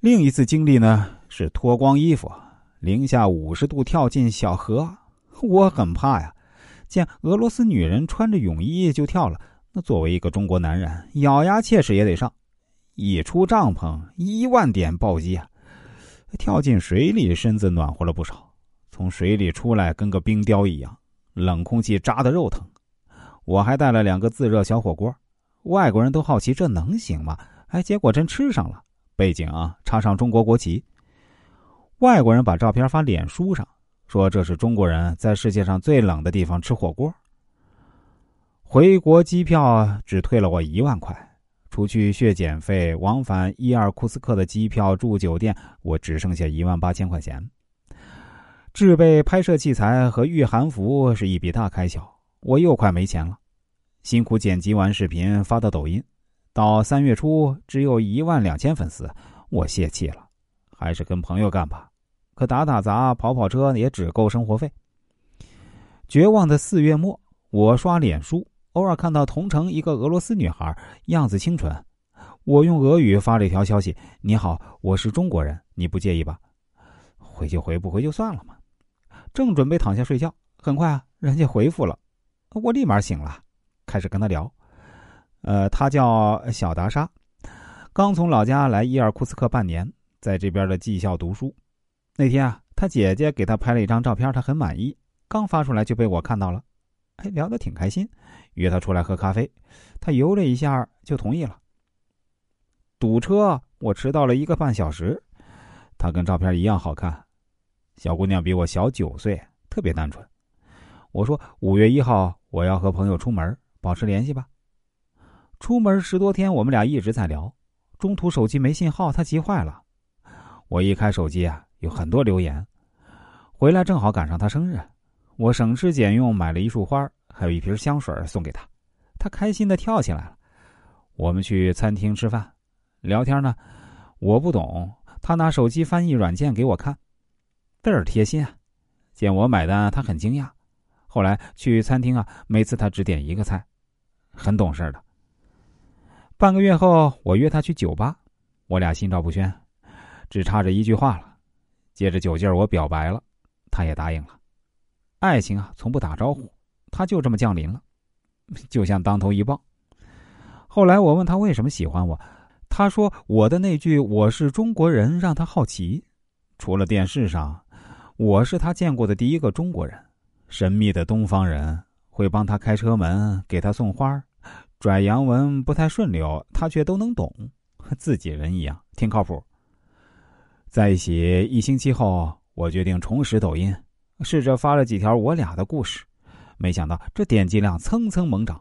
另一次经历呢，是脱光衣服，零下五十度跳进小河，我很怕呀。见俄罗斯女人穿着泳衣就跳了，那作为一个中国男人，咬牙切齿也得上。一出帐篷，一万点暴击啊！跳进水里，身子暖和了不少。从水里出来，跟个冰雕一样，冷空气扎的肉疼。我还带了两个自热小火锅，外国人都好奇这能行吗？哎，结果真吃上了。背景啊，插上中国国旗。外国人把照片发脸书上，说这是中国人在世界上最冷的地方吃火锅。回国机票只退了我一万块，除去血检费、往返伊尔库斯克的机票、住酒店，我只剩下一万八千块钱。制备拍摄器材和御寒服是一笔大开销，我又快没钱了。辛苦剪辑完视频发到抖音。到三月初，只有一万两千粉丝，我泄气了，还是跟朋友干吧。可打打杂、跑跑车也只够生活费。绝望的四月末，我刷脸书，偶尔看到同城一个俄罗斯女孩，样子清纯。我用俄语发了一条消息：“你好，我是中国人，你不介意吧？”回就回，不回就算了嘛。正准备躺下睡觉，很快啊，人家回复了，我立马醒了，开始跟他聊。呃，他叫小达莎，刚从老家来伊尔库斯克半年，在这边的技校读书。那天啊，他姐姐给他拍了一张照片，他很满意，刚发出来就被我看到了。哎，聊得挺开心，约他出来喝咖啡，他犹了一下就同意了。堵车，我迟到了一个半小时。他跟照片一样好看，小姑娘比我小九岁，特别单纯。我说五月一号我要和朋友出门，保持联系吧。出门十多天，我们俩一直在聊。中途手机没信号，他急坏了。我一开手机啊，有很多留言。回来正好赶上他生日，我省吃俭用买了一束花，还有一瓶香水送给他。他开心的跳起来了。我们去餐厅吃饭，聊天呢。我不懂，他拿手机翻译软件给我看，倍儿贴心啊。见我买单，他很惊讶。后来去餐厅啊，每次他只点一个菜，很懂事的。半个月后，我约他去酒吧，我俩心照不宣，只差这一句话了。借着酒劲儿，我表白了，他也答应了。爱情啊，从不打招呼，他就这么降临了，就像当头一棒。后来我问他为什么喜欢我，他说我的那句“我是中国人”让他好奇。除了电视上，我是他见过的第一个中国人，神秘的东方人，会帮他开车门，给他送花。拽洋文不太顺溜，他却都能懂，自己人一样，挺靠谱。在一起一星期后，我决定重拾抖音，试着发了几条我俩的故事，没想到这点击量蹭蹭猛涨。